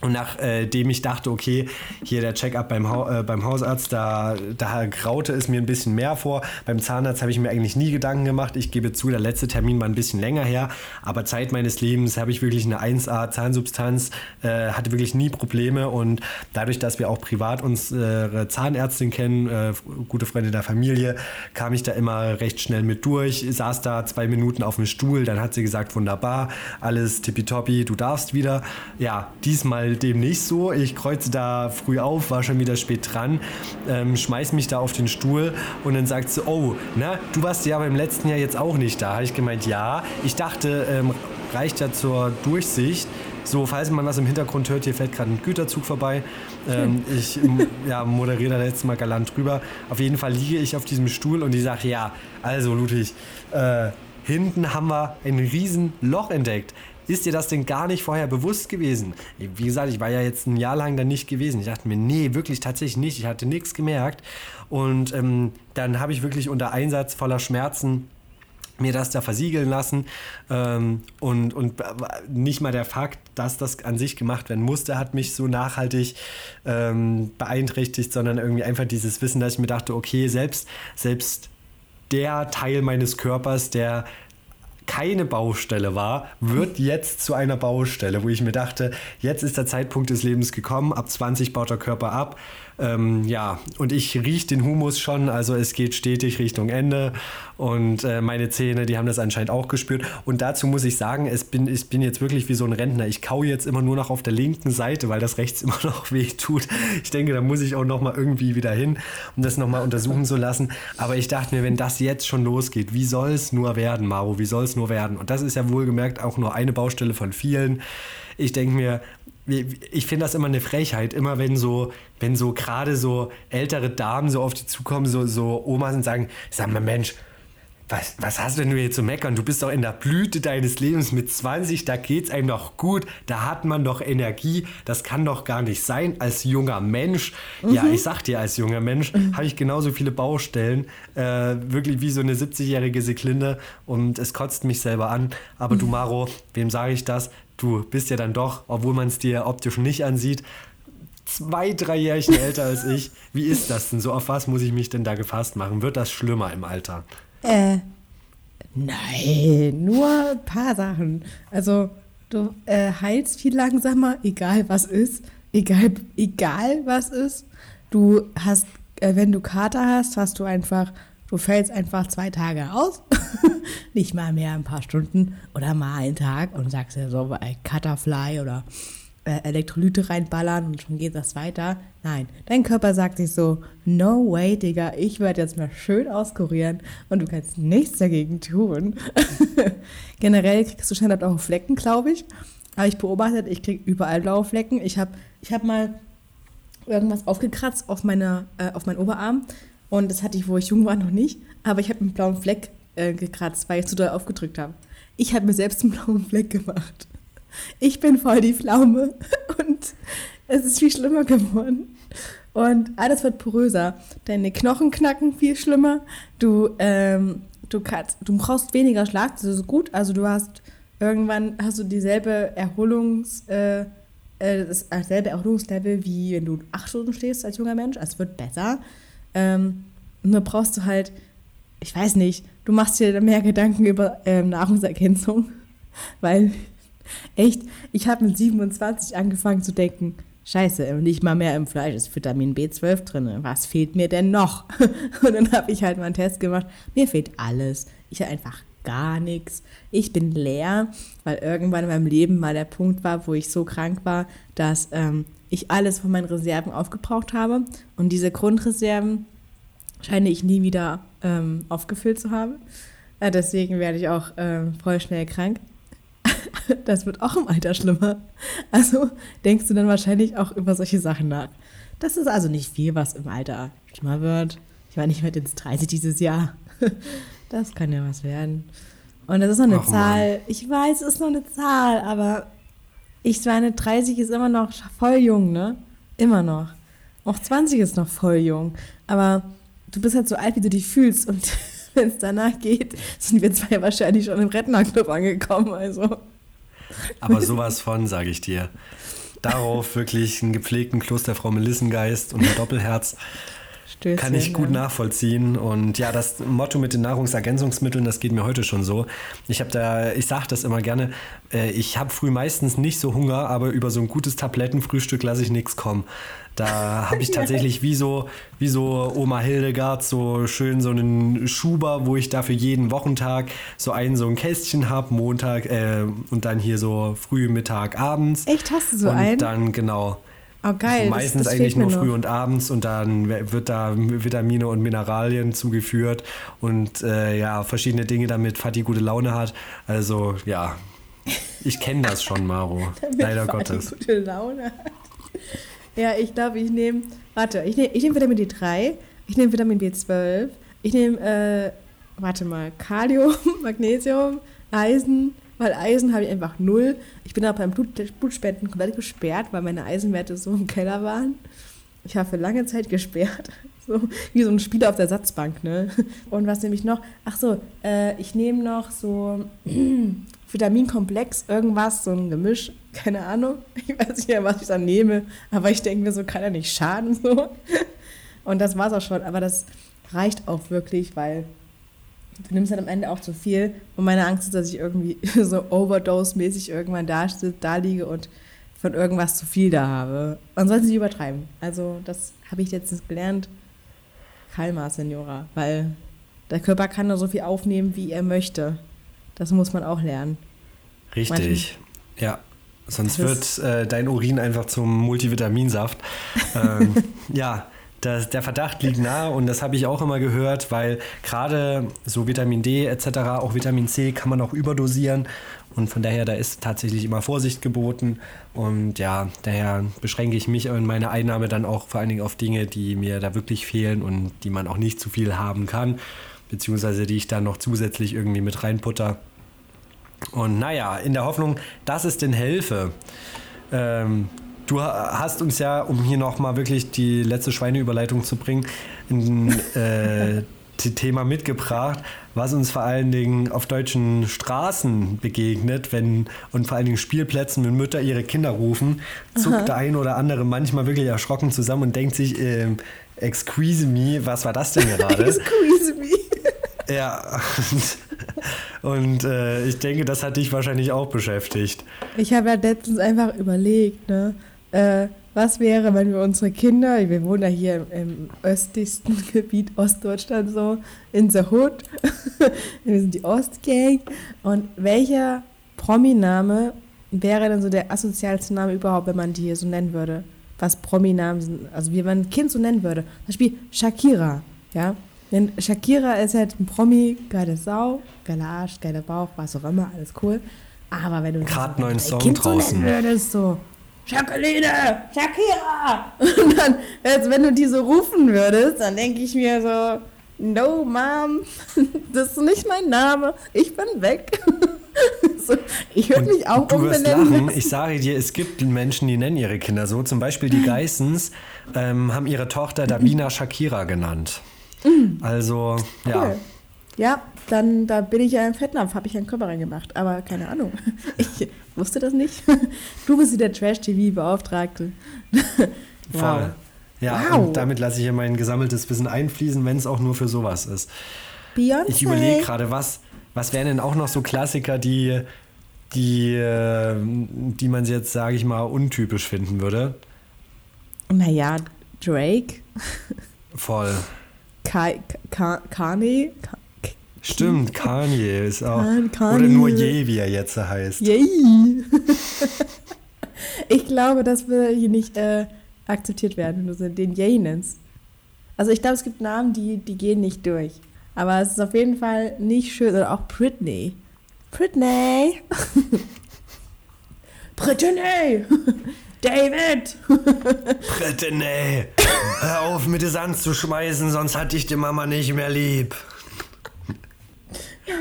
Und nachdem äh, ich dachte, okay, hier der Check-up beim, ha äh, beim Hausarzt, da, da graute es mir ein bisschen mehr vor. Beim Zahnarzt habe ich mir eigentlich nie Gedanken gemacht. Ich gebe zu, der letzte Termin war ein bisschen länger her, aber Zeit meines Lebens habe ich wirklich eine 1A Zahnsubstanz, äh, hatte wirklich nie Probleme und dadurch, dass wir auch privat unsere Zahnärztin kennen, äh, gute Freunde der Familie, kam ich da immer recht schnell mit durch, saß da zwei Minuten auf dem Stuhl, dann hat sie gesagt, wunderbar, alles tippitoppi, du darfst wieder. Ja, diesmal dem nicht so. Ich kreuze da früh auf, war schon wieder spät dran, ähm, schmeiß mich da auf den Stuhl und dann sagt sie, oh, na, du warst ja beim letzten Jahr jetzt auch nicht da. Habe ich gemeint, ja. Ich dachte, ähm, reicht ja zur Durchsicht. So, falls man das im Hintergrund hört, hier fährt gerade ein Güterzug vorbei. Ähm, ich ja, moderiere da jetzt mal galant drüber. Auf jeden Fall liege ich auf diesem Stuhl und die sagt, ja, also Ludwig, äh, hinten haben wir ein riesen Loch entdeckt. Ist dir das denn gar nicht vorher bewusst gewesen? Wie gesagt, ich war ja jetzt ein Jahr lang da nicht gewesen. Ich dachte mir, nee, wirklich tatsächlich nicht. Ich hatte nichts gemerkt. Und ähm, dann habe ich wirklich unter Einsatz voller Schmerzen mir das da versiegeln lassen ähm, und, und nicht mal der Fakt, dass das an sich gemacht werden musste, hat mich so nachhaltig ähm, beeinträchtigt, sondern irgendwie einfach dieses Wissen, dass ich mir dachte, okay, selbst, selbst der Teil meines Körpers, der keine Baustelle war, wird jetzt zu einer Baustelle, wo ich mir dachte, jetzt ist der Zeitpunkt des Lebens gekommen, ab 20 baut der Körper ab ähm, ja, und ich rieche den Humus schon, also es geht stetig Richtung Ende. Und äh, meine Zähne, die haben das anscheinend auch gespürt. Und dazu muss ich sagen, es bin, ich bin jetzt wirklich wie so ein Rentner. Ich kau jetzt immer nur noch auf der linken Seite, weil das rechts immer noch weh tut. Ich denke, da muss ich auch noch mal irgendwie wieder hin, um das noch mal untersuchen zu lassen. Aber ich dachte mir, wenn das jetzt schon losgeht, wie soll es nur werden, Maro? Wie soll es nur werden? Und das ist ja wohlgemerkt auch nur eine Baustelle von vielen. Ich denke mir, ich finde das immer eine Frechheit, immer wenn so, wenn so gerade so ältere Damen so auf die zukommen, so, so Omas und sagen, sag mal Mensch, was, was hast du denn hier zu meckern? Du bist doch in der Blüte deines Lebens mit 20, da geht's einem doch gut, da hat man doch Energie, das kann doch gar nicht sein als junger Mensch. Mhm. Ja, ich sag dir, als junger Mensch mhm. habe ich genauso viele Baustellen, äh, wirklich wie so eine 70-jährige Seklinde und es kotzt mich selber an. Aber mhm. du Maro, wem sage ich das? Du bist ja dann doch, obwohl man es dir optisch nicht ansieht, zwei, drei Jährchen älter als ich. Wie ist das denn so? Auf was muss ich mich denn da gefasst machen? Wird das schlimmer im Alter? Äh, nein, nur ein paar Sachen. Also, du äh, heilst viel langsamer, egal was ist. Egal, egal was ist. Du hast, äh, wenn du Kater hast, hast du einfach Du fällst einfach zwei Tage aus, nicht mal mehr ein paar Stunden oder mal einen Tag und sagst ja so bei Cutterfly oder äh, Elektrolyte reinballern und schon geht das weiter. Nein, dein Körper sagt sich so, no way, Digga, ich werde jetzt mal schön auskurieren und du kannst nichts dagegen tun. Generell kriegst du scheinbar auch Flecken, glaube ich. Habe ich beobachtet, ich kriege überall blaue Flecken. Ich habe ich hab mal irgendwas aufgekratzt auf, meine, äh, auf meinen Oberarm und das hatte ich, wo ich jung war, noch nicht. Aber ich habe einen blauen Fleck äh, gekratzt, weil ich zu doll aufgedrückt habe. Ich habe mir selbst einen blauen Fleck gemacht. Ich bin voll die Pflaume und es ist viel schlimmer geworden. Und alles wird poröser. Deine Knochen knacken viel schlimmer. Du, ähm, du, kannst, du brauchst weniger Schlaf, das ist gut. Also du hast irgendwann hast du dieselbe Erholungs, äh, äh dasselbe Erholungslevel, wie wenn du acht Stunden stehst als junger Mensch. Also es wird besser. Ähm, nur brauchst du halt, ich weiß nicht, du machst dir mehr Gedanken über ähm, Nahrungsergänzung, weil echt, ich habe mit 27 angefangen zu denken, Scheiße, nicht mal mehr im Fleisch ist Vitamin B12 drin. Was fehlt mir denn noch? Und dann habe ich halt mal einen Test gemacht. Mir fehlt alles. Ich habe einfach gar nichts. Ich bin leer, weil irgendwann in meinem Leben mal der Punkt war, wo ich so krank war, dass ähm, ich alles von meinen Reserven aufgebraucht habe. Und diese Grundreserven scheine ich nie wieder ähm, aufgefüllt zu haben. Äh, deswegen werde ich auch ähm, voll schnell krank. das wird auch im Alter schlimmer. Also denkst du dann wahrscheinlich auch über solche Sachen nach. Das ist also nicht viel, was im Alter schlimmer wird. Ich meine, ich werde jetzt 30 dieses Jahr. Das kann ja was werden. Und das ist noch eine Ach, Zahl. Mann. Ich weiß, es ist noch eine Zahl, aber ich meine, 30 ist immer noch voll jung, ne? Immer noch. Auch 20 ist noch voll jung. Aber du bist halt so alt, wie du dich fühlst. Und wenn es danach geht, sind wir zwei wahrscheinlich schon im Rentnerclub angekommen. Also. Aber sowas von, sage ich dir. Darauf wirklich einen gepflegten Klosterfrau Melissengeist und ein Doppelherz. Stößchen, kann ich gut nachvollziehen. Und ja, das Motto mit den Nahrungsergänzungsmitteln, das geht mir heute schon so. Ich habe da, ich sage das immer gerne, äh, ich habe früh meistens nicht so Hunger, aber über so ein gutes Tablettenfrühstück lasse ich nichts kommen. Da habe ich tatsächlich wie so, wie so Oma Hildegard so schön so einen Schuber, wo ich dafür jeden Wochentag so ein so ein Kästchen habe, Montag äh, und dann hier so früh, Mittag, abends. Echt, hast du so und einen? Und dann, genau. Oh, geil. Also meistens das, das eigentlich nur früh und abends und dann wird da Vitamine und Mineralien zugeführt und äh, ja, verschiedene Dinge, damit Fatih gute Laune hat. Also ja, ich kenne das schon, Maro. leider Fatih Gottes. gute Laune hat. Ja, ich glaube, ich nehme, warte, ich nehme ich nehm Vitamin D3, ich nehme Vitamin B12, ich nehme, äh, warte mal, Kalium, Magnesium, Eisen, weil Eisen habe ich einfach null. Ich bin auch beim Blut, Blutspenden komplett gesperrt, weil meine Eisenwerte so im Keller waren. Ich habe für lange Zeit gesperrt. So, wie so ein Spieler auf der Satzbank, ne? Und was nehme ich noch? Ach so, äh, ich nehme noch so Vitaminkomplex, irgendwas, so ein Gemisch, keine Ahnung. Ich weiß nicht mehr, was ich da nehme, aber ich denke mir so, kann ja nicht schaden, so. Und das war's auch schon, aber das reicht auch wirklich, weil du nimmst halt am Ende auch zu viel. Und meine Angst ist, dass ich irgendwie so Overdose-mäßig irgendwann da, da liege und von irgendwas zu viel da habe. Man sollte es nicht übertreiben. Also, das habe ich letztens gelernt. Kalma, Senora, weil der Körper kann nur so viel aufnehmen, wie er möchte. Das muss man auch lernen. Richtig, Manchmal. ja. Sonst wird äh, dein Urin einfach zum Multivitaminsaft. ähm, ja, das, der Verdacht liegt nahe und das habe ich auch immer gehört, weil gerade so Vitamin D etc., auch Vitamin C kann man auch überdosieren und von daher, da ist tatsächlich immer Vorsicht geboten und ja, daher beschränke ich mich in meiner Einnahme dann auch vor allen Dingen auf Dinge, die mir da wirklich fehlen und die man auch nicht zu viel haben kann, beziehungsweise die ich dann noch zusätzlich irgendwie mit reinputter. Und naja, in der Hoffnung, dass es denn helfe. Ähm, Du hast uns ja, um hier nochmal wirklich die letzte Schweineüberleitung zu bringen, ein äh, Thema mitgebracht, was uns vor allen Dingen auf deutschen Straßen begegnet, wenn und vor allen Dingen Spielplätzen, wenn Mütter ihre Kinder rufen, zuckt Aha. der ein oder andere manchmal wirklich erschrocken zusammen und denkt sich, äh, excuse me, was war das denn gerade? excuse me. Ja, und, und äh, ich denke, das hat dich wahrscheinlich auch beschäftigt. Ich habe ja letztens einfach überlegt, ne? Äh, was wäre, wenn wir unsere Kinder, wir wohnen ja hier im, im östlichsten Gebiet Ostdeutschland so, in the Hood, wir sind die Ostgang, und welcher Prominame wäre denn so der asozialste Name überhaupt, wenn man die hier so nennen würde? Was Prominamen sind, also wie man ein Kind so nennen würde. Zum Beispiel Shakira, ja. Denn Shakira ist halt ein Promi, geile Sau, geiler Arsch, geiler Bauch, was auch immer, alles cool. Aber wenn du gerade neuen Song kind draußen so nennen würdest, so Jacqueline, Shakira. Und dann, als wenn du die so rufen würdest, dann denke ich mir so, no, Mom, das ist nicht mein Name, ich bin weg. so, ich würde mich auch du umbenennen. Wirst lachen. Ich sage dir, es gibt Menschen, die nennen ihre Kinder so. Zum Beispiel die Geissens ähm, haben ihre Tochter Davina Shakira genannt. Mm. Also, cool. ja. Ja, dann da bin ich ja im Fettnapf, habe ich einen Körper reingemacht. Aber keine Ahnung. Ich wusste das nicht. Du bist der Trash-TV-Beauftragte. wow. Voll. Ja, wow. und damit lasse ich ja mein gesammeltes Wissen einfließen, wenn es auch nur für sowas ist. Beyoncé. Ich überlege gerade, was, was wären denn auch noch so Klassiker, die, die, äh, die man jetzt, sage ich mal, untypisch finden würde? Naja, Drake. Voll. Kai, Ka, Kanye? Stimmt, Kanye ist auch. Kanye. Oder nur Ye, wie er jetzt heißt. Yay! ich glaube, das würde hier nicht äh, akzeptiert werden, wenn du den Yay nennst. Also ich glaube, es gibt Namen, die, die gehen nicht durch. Aber es ist auf jeden Fall nicht schön. Oder auch Britney. Britney! Britney! David! Pretene, hör auf mit dir Sand zu schmeißen, sonst hat dich die Mama nicht mehr lieb. Ja,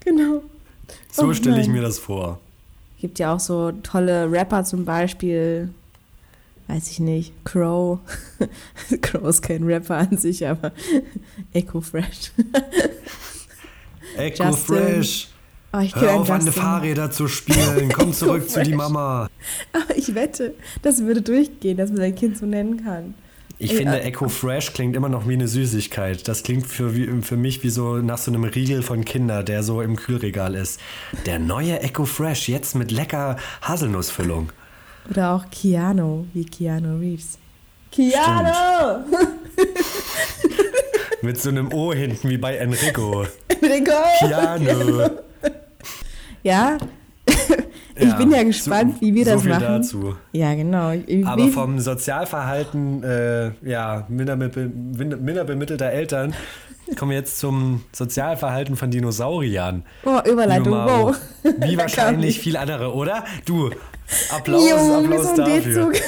genau. So oh, stelle ich mir das vor. Gibt ja auch so tolle Rapper zum Beispiel, weiß ich nicht, Crow. Crow ist kein Rapper an sich, aber Echo Fresh. Echo Fresh. Oh, Hör auf, an Fahrräder zu spielen. Komm zurück zu die Mama. Aber ich wette, das würde durchgehen, dass man sein Kind so nennen kann. Ich Ey, finde, äh, Echo Fresh klingt immer noch wie eine Süßigkeit. Das klingt für, für mich wie so nach so einem Riegel von Kinder, der so im Kühlregal ist. Der neue Echo Fresh, jetzt mit lecker Haselnussfüllung. Oder auch Keanu, wie Keanu Reeves. Keanu! mit so einem O hinten, wie bei Enrico. Enrico! Keanu! Ja, ich ja, bin ja gespannt, so, wie wir das so machen. Dazu. Ja, genau. Aber vom Sozialverhalten äh, ja, minder, minder bemittelter Eltern kommen wir jetzt zum Sozialverhalten von Dinosauriern. Oh, Überleitung, wow. Wie wahrscheinlich viele andere, oder? Du, Applaus, jo, Applaus dafür.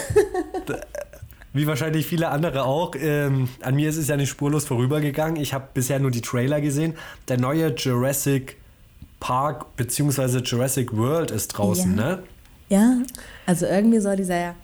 Wie wahrscheinlich viele andere auch. Ähm, an mir ist es ja nicht spurlos vorübergegangen. Ich habe bisher nur die Trailer gesehen. Der neue Jurassic Park bzw. Jurassic World ist draußen, ja. ne? Ja, also irgendwie soll dieser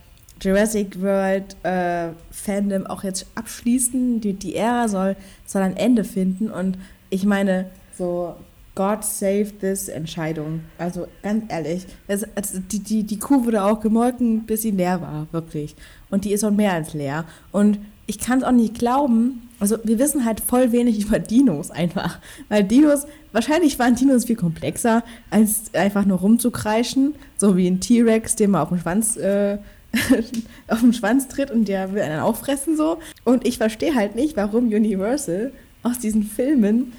Jurassic World äh, Fandom auch jetzt abschließen. Die, die Ära soll, soll ein Ende finden und ich meine, so God save this Entscheidung. Also ganz ehrlich, das, also die, die, die Kuh wurde auch gemolken, bis sie leer war, wirklich. Und die ist auch mehr als leer. Und ich kann es auch nicht glauben. Also wir wissen halt voll wenig über Dinos einfach. Weil Dinos, wahrscheinlich waren Dinos viel komplexer, als einfach nur rumzukreischen. So wie ein T-Rex, den man auf den Schwanz, äh, auf den Schwanz tritt und der will einen auffressen so. Und ich verstehe halt nicht, warum Universal aus diesen Filmen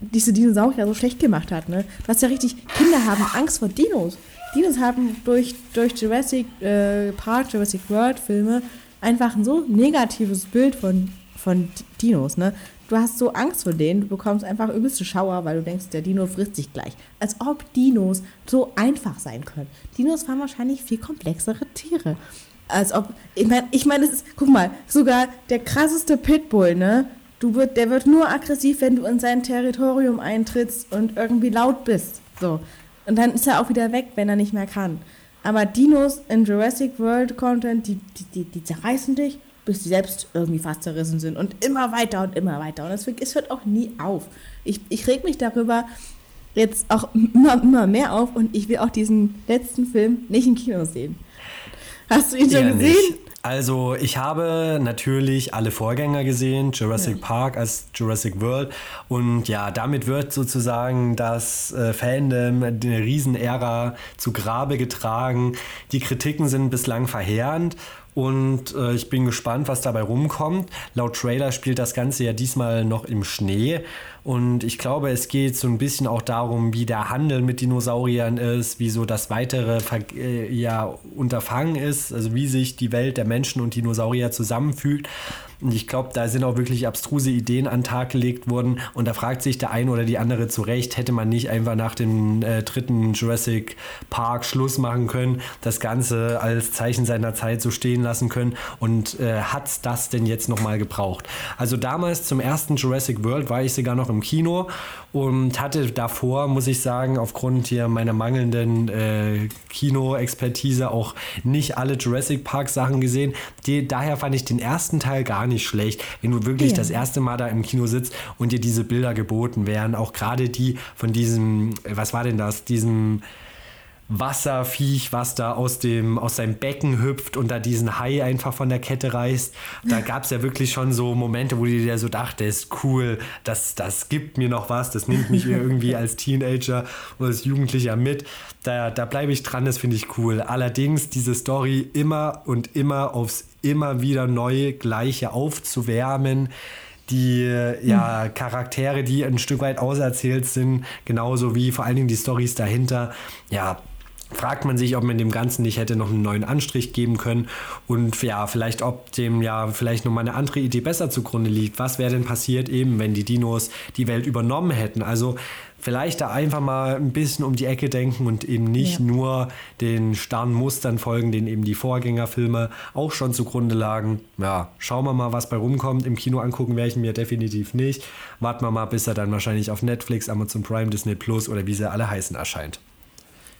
diese Dinosaurier so schlecht gemacht hat. Ne? Du hast ja richtig, Kinder haben Angst vor Dinos. Dinos haben durch, durch Jurassic äh, Park, Jurassic World Filme einfach ein so negatives Bild von, von Dinos, ne? Du hast so Angst vor denen, du bekommst einfach übelste Schauer, weil du denkst, der Dino frisst sich gleich. Als ob Dinos so einfach sein können. Dinos waren wahrscheinlich viel komplexere Tiere. Als ob, ich meine, ich mein, guck mal, sogar der krasseste Pitbull, ne? Du wird, der wird nur aggressiv, wenn du in sein Territorium eintrittst und irgendwie laut bist. So. Und dann ist er auch wieder weg, wenn er nicht mehr kann. Aber Dinos in Jurassic World Content, die, die, die, die zerreißen dich, bis sie selbst irgendwie fast zerrissen sind. Und immer weiter und immer weiter. Und es, es hört auch nie auf. Ich, ich reg mich darüber jetzt auch immer, immer mehr auf und ich will auch diesen letzten Film nicht im Kino sehen. Hast du ihn schon gesehen? Nicht. Also ich habe natürlich alle Vorgänger gesehen, Jurassic ja. Park als Jurassic World und ja, damit wird sozusagen das äh, Fandom, eine Riesenära zu Grabe getragen. Die Kritiken sind bislang verheerend und äh, ich bin gespannt, was dabei rumkommt. Laut Trailer spielt das Ganze ja diesmal noch im Schnee. Und ich glaube, es geht so ein bisschen auch darum, wie der Handel mit Dinosauriern ist, wie so das weitere äh, ja, Unterfangen ist, also wie sich die Welt der Menschen und Dinosaurier zusammenfügt. Und ich glaube, da sind auch wirklich abstruse Ideen an den Tag gelegt worden. Und da fragt sich der eine oder die andere zu Recht, hätte man nicht einfach nach dem äh, dritten Jurassic Park Schluss machen können, das Ganze als Zeichen seiner Zeit so stehen lassen können. Und äh, hat das denn jetzt nochmal gebraucht? Also damals zum ersten Jurassic World war ich sogar noch im Kino und hatte davor, muss ich sagen, aufgrund hier meiner mangelnden äh, Kino-Expertise auch nicht alle Jurassic Park Sachen gesehen. Die, daher fand ich den ersten Teil gar nicht nicht schlecht, wenn du wirklich ja. das erste Mal da im Kino sitzt und dir diese Bilder geboten werden. Auch gerade die von diesem, was war denn das, diesem Wasserviech, was da aus, dem, aus seinem Becken hüpft und da diesen Hai einfach von der Kette reißt. Da gab es ja wirklich schon so Momente, wo du dir so dachtest, cool, das, das gibt mir noch was, das nimmt mich irgendwie als Teenager oder als Jugendlicher mit. Da, da bleibe ich dran, das finde ich cool. Allerdings diese Story immer und immer aufs immer wieder neue Gleiche aufzuwärmen die ja, Charaktere, die ein Stück weit auserzählt sind, genauso wie vor allen Dingen die Stories dahinter, ja, fragt man sich, ob man dem Ganzen nicht hätte noch einen neuen Anstrich geben können und ja, vielleicht ob dem ja vielleicht nochmal eine andere Idee besser zugrunde liegt. Was wäre denn passiert eben, wenn die Dinos die Welt übernommen hätten? Also vielleicht da einfach mal ein bisschen um die Ecke denken und eben nicht ja. nur den starren Mustern folgen, denen eben die Vorgängerfilme auch schon zugrunde lagen. Ja, schauen wir mal, was bei rumkommt. Im Kino angucken werde ich mir definitiv nicht. Warten wir mal, bis er dann wahrscheinlich auf Netflix, Amazon Prime, Disney Plus oder wie sie alle heißen erscheint.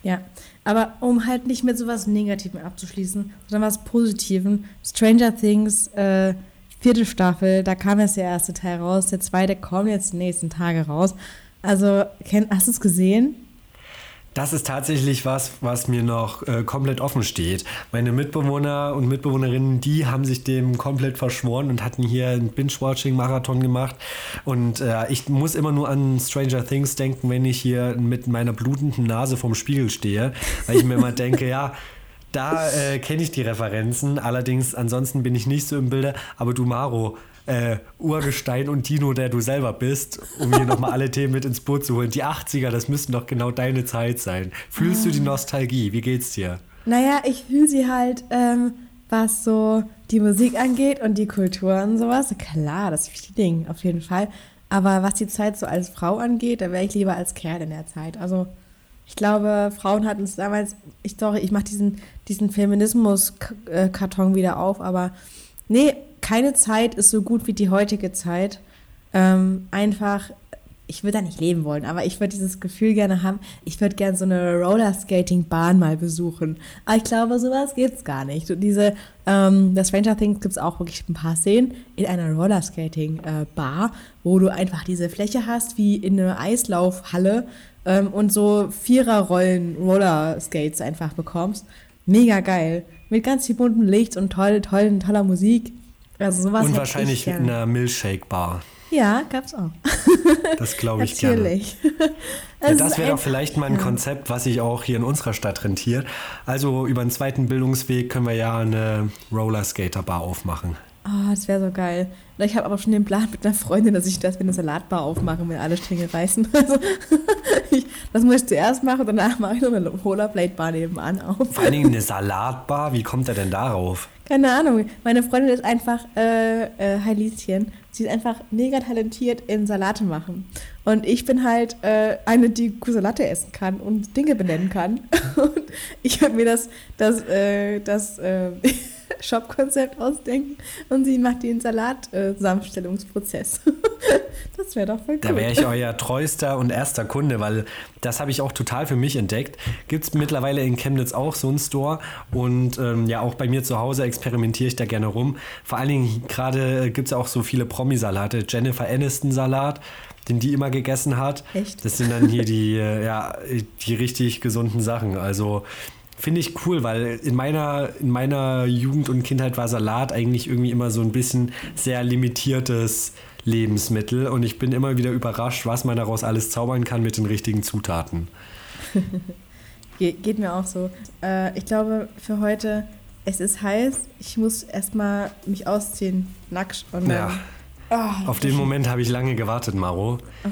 Ja, aber um halt nicht mit sowas Negativem abzuschließen, sondern was Positivem. Stranger Things, äh, vierte Staffel, da kam jetzt der erste Teil raus, der zweite kommt jetzt die nächsten Tage raus. Also, hast du es gesehen? Das ist tatsächlich was, was mir noch äh, komplett offen steht. Meine Mitbewohner und Mitbewohnerinnen, die haben sich dem komplett verschworen und hatten hier einen Binge-Watching-Marathon gemacht. Und äh, ich muss immer nur an Stranger Things denken, wenn ich hier mit meiner blutenden Nase vorm Spiegel stehe, weil ich mir immer denke, ja, da äh, kenne ich die Referenzen. Allerdings, ansonsten bin ich nicht so im Bilde. Aber du, Maro, äh, Urgestein und Dino, der du selber bist, um hier nochmal alle Themen mit ins Boot zu holen. Die 80er, das müssten doch genau deine Zeit sein. Fühlst ah. du die ah. Nostalgie? Wie geht's dir? Naja, ich fühle sie halt, ähm, was so die Musik angeht und die Kultur und sowas. Klar, das ist wichtig Ding, auf jeden Fall. Aber was die Zeit so als Frau angeht, da wäre ich lieber als Kerl in der Zeit. Also ich glaube, Frauen hatten es damals, ich sorry, ich mache diesen, diesen Feminismus-Karton wieder auf, aber nee, keine Zeit ist so gut wie die heutige Zeit. Ähm, einfach, ich würde da nicht leben wollen, aber ich würde dieses Gefühl gerne haben, ich würde gerne so eine Rollerskating-Bahn mal besuchen. Aber ich glaube, sowas gibt es gar nicht. Und diese, ähm, das Stranger Things gibt es auch wirklich ein paar Szenen in einer Rollerskating-Bar, wo du einfach diese Fläche hast wie in einer Eislaufhalle ähm, und so Viererrollen Rollerskates einfach bekommst. Mega geil. Mit ganz viel bunten Licht und toll, tollen, toller Musik. Also sowas Und wahrscheinlich in einer Milkshake-Bar. Ja, gab's auch. Das glaube ich Natürlich. gerne. ja, das wäre doch vielleicht mal ein. Konzept, was sich auch hier in unserer Stadt rentiert. Also über einen zweiten Bildungsweg können wir ja eine Rollerskater-Bar aufmachen. Oh, das wäre so geil. Ich habe aber schon den Plan mit einer Freundin, dass ich das wie eine Salatbar aufmache, wenn alle Stränge reißen. Also, ich, das muss ich zuerst machen, danach mache ich noch eine Rollerblade-Bar nebenan auf. Vor allen Dingen eine Salatbar, wie kommt er denn darauf? Keine Ahnung. Meine Freundin ist einfach, äh, äh, Hi Lieschen, sie ist einfach mega talentiert in Salate machen. Und ich bin halt äh, eine, die Salate essen kann und Dinge benennen kann. Und ich habe mir das, das, äh, das, äh, Shop-Konzept ausdenken und sie macht den Salat-Zusammenstellungsprozess. das wäre doch voll cool. Da wäre ich euer treuester und erster Kunde, weil das habe ich auch total für mich entdeckt. Gibt es mittlerweile in Chemnitz auch so einen Store und ähm, ja, auch bei mir zu Hause experimentiere ich da gerne rum. Vor allen Dingen gerade gibt es auch so viele Promi-Salate. Jennifer Aniston-Salat den die immer gegessen hat. Echt? Das sind dann hier die, äh, ja, die richtig gesunden Sachen. Also Finde ich cool, weil in meiner, in meiner Jugend und Kindheit war Salat eigentlich irgendwie immer so ein bisschen sehr limitiertes Lebensmittel und ich bin immer wieder überrascht, was man daraus alles zaubern kann mit den richtigen Zutaten. Ge geht mir auch so. Äh, ich glaube, für heute, es ist heiß. Ich muss erstmal mich ausziehen, nackt und ja. Oh, Auf den Moment habe ich lange gewartet, Maro. Oh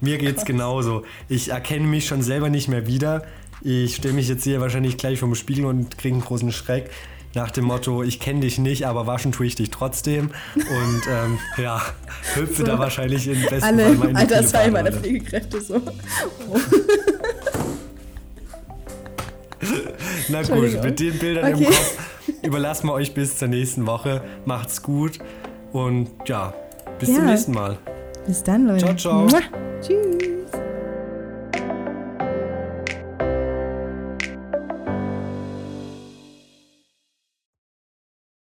Mir geht's genauso. Ich erkenne mich schon selber nicht mehr wieder. Ich stelle mich jetzt hier wahrscheinlich gleich vom Spiegel und kriege einen großen Schreck. Nach dem Motto, ich kenne dich nicht, aber waschen tue ich dich trotzdem. Und ähm, ja, hüpfe so. da wahrscheinlich in besten Alle Fall meine Altersheim meiner Pflegekräfte so. Oh. Na gut, mit den Bildern okay. im Kopf überlassen wir euch bis zur nächsten Woche. Macht's gut und ja, bis ja. zum nächsten Mal. Bis dann, Leute. Ciao, ciao. Tschüss.